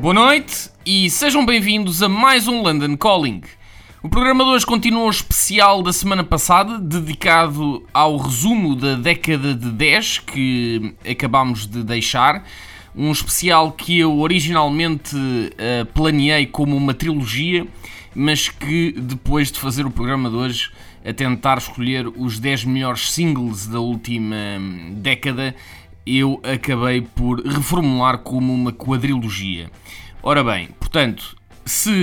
Boa noite e sejam bem-vindos a mais um London Calling. O programa de hoje continua o especial da semana passada, dedicado ao resumo da década de 10 que acabámos de deixar. Um especial que eu originalmente eh, planeei como uma trilogia, mas que depois de fazer o programa de hoje, a tentar escolher os 10 melhores singles da última hum, década, eu acabei por reformular como uma quadrilogia. Ora bem, portanto, se